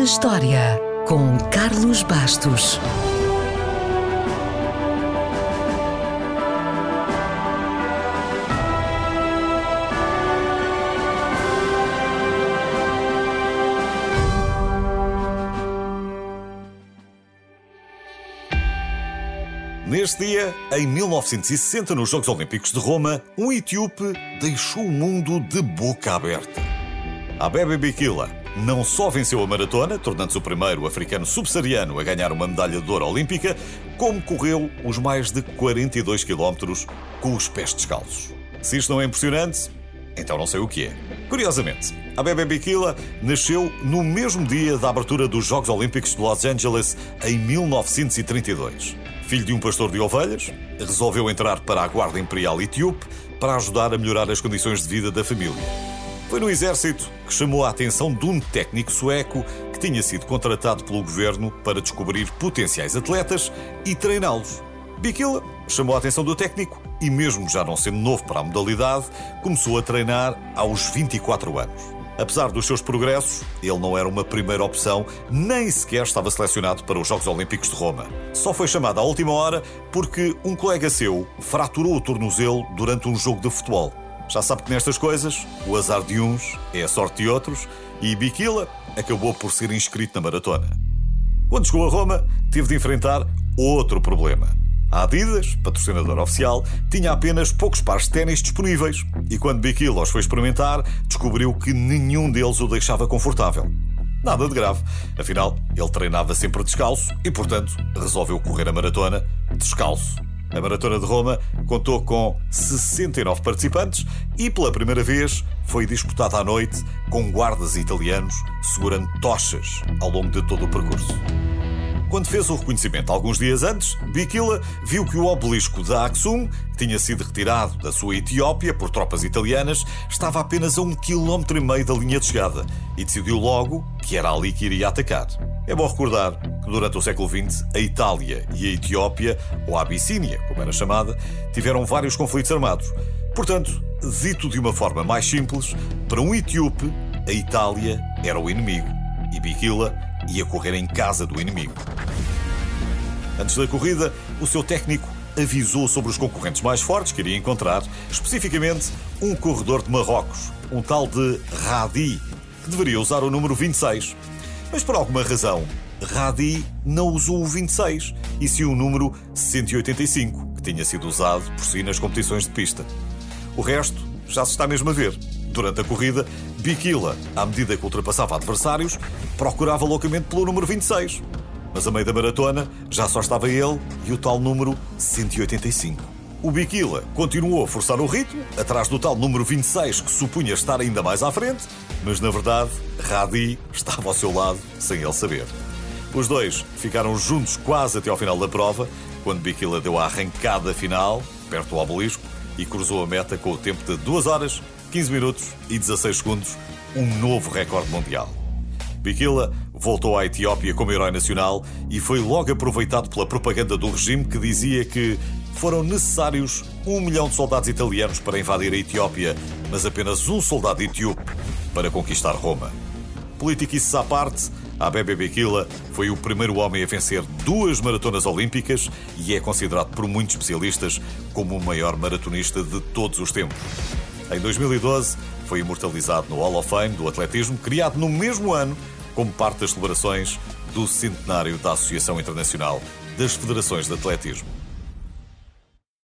na História, com Carlos Bastos. Neste dia, em 1960, nos Jogos Olímpicos de Roma, um etíope deixou o mundo de boca aberta. Abebe Bikila não só venceu a maratona, tornando-se o primeiro africano subsaariano a ganhar uma medalha de ouro olímpica, como correu os mais de 42 quilómetros com os pés descalços. Se isto não é impressionante, então não sei o que é. Curiosamente, a Bebe Bikila nasceu no mesmo dia da abertura dos Jogos Olímpicos de Los Angeles em 1932. Filho de um pastor de ovelhas, resolveu entrar para a Guarda Imperial Etíope para ajudar a melhorar as condições de vida da família. Foi no exército que chamou a atenção de um técnico sueco que tinha sido contratado pelo governo para descobrir potenciais atletas e treiná-los. Bikila chamou a atenção do técnico e, mesmo já não sendo novo para a modalidade, começou a treinar aos 24 anos. Apesar dos seus progressos, ele não era uma primeira opção, nem sequer estava selecionado para os Jogos Olímpicos de Roma. Só foi chamado à última hora porque um colega seu fraturou o tornozelo durante um jogo de futebol. Já sabe que nestas coisas, o azar de uns é a sorte de outros e Bikila acabou por ser inscrito na maratona. Quando chegou a Roma, teve de enfrentar outro problema. A Adidas, patrocinadora oficial, tinha apenas poucos pares de ténis disponíveis e quando Bikila os foi experimentar, descobriu que nenhum deles o deixava confortável. Nada de grave, afinal, ele treinava sempre descalço e, portanto, resolveu correr a maratona descalço. A Maratona de Roma contou com 69 participantes e, pela primeira vez, foi disputada à noite com guardas italianos segurando tochas ao longo de todo o percurso. Quando fez o reconhecimento alguns dias antes, Bikila viu que o obelisco da Aksum, que tinha sido retirado da sua Etiópia por tropas italianas, estava apenas a um quilómetro e meio da linha de chegada e decidiu logo que era ali que iria atacar. É bom recordar que durante o século XX a Itália e a Etiópia, ou a Abissínia, como era chamada, tiveram vários conflitos armados. Portanto, dito de uma forma mais simples, para um etíope, a Itália era o inimigo e Bikila ia correr em casa do inimigo. Antes da corrida, o seu técnico avisou sobre os concorrentes mais fortes que iria encontrar, especificamente um corredor de Marrocos, um tal de Radi, que deveria usar o número 26. Mas por alguma razão, Radi não usou o 26 e sim o número 185, que tinha sido usado por si nas competições de pista. O resto já se está mesmo a ver. Durante a corrida, Bikila, à medida que ultrapassava adversários, procurava loucamente pelo número 26. Mas a meio da maratona já só estava ele e o tal número 185. O Bikila continuou a forçar o ritmo, atrás do tal número 26 que supunha estar ainda mais à frente, mas na verdade, Radi estava ao seu lado sem ele saber. Os dois ficaram juntos quase até ao final da prova, quando Bikila deu a arrancada final, perto do obelisco, e cruzou a meta com o tempo de 2 horas, 15 minutos e 16 segundos, um novo recorde mundial. Bikila voltou à Etiópia como herói nacional e foi logo aproveitado pela propaganda do regime que dizia que foram necessários um milhão de soldados italianos para invadir a Etiópia, mas apenas um soldado etíope para conquistar Roma. Politiquices à parte, Abebe Bikila foi o primeiro homem a vencer duas maratonas olímpicas e é considerado por muitos especialistas como o maior maratonista de todos os tempos. Em 2012, foi imortalizado no Hall of Fame do atletismo, criado no mesmo ano como parte das celebrações do centenário da Associação Internacional das Federações de Atletismo.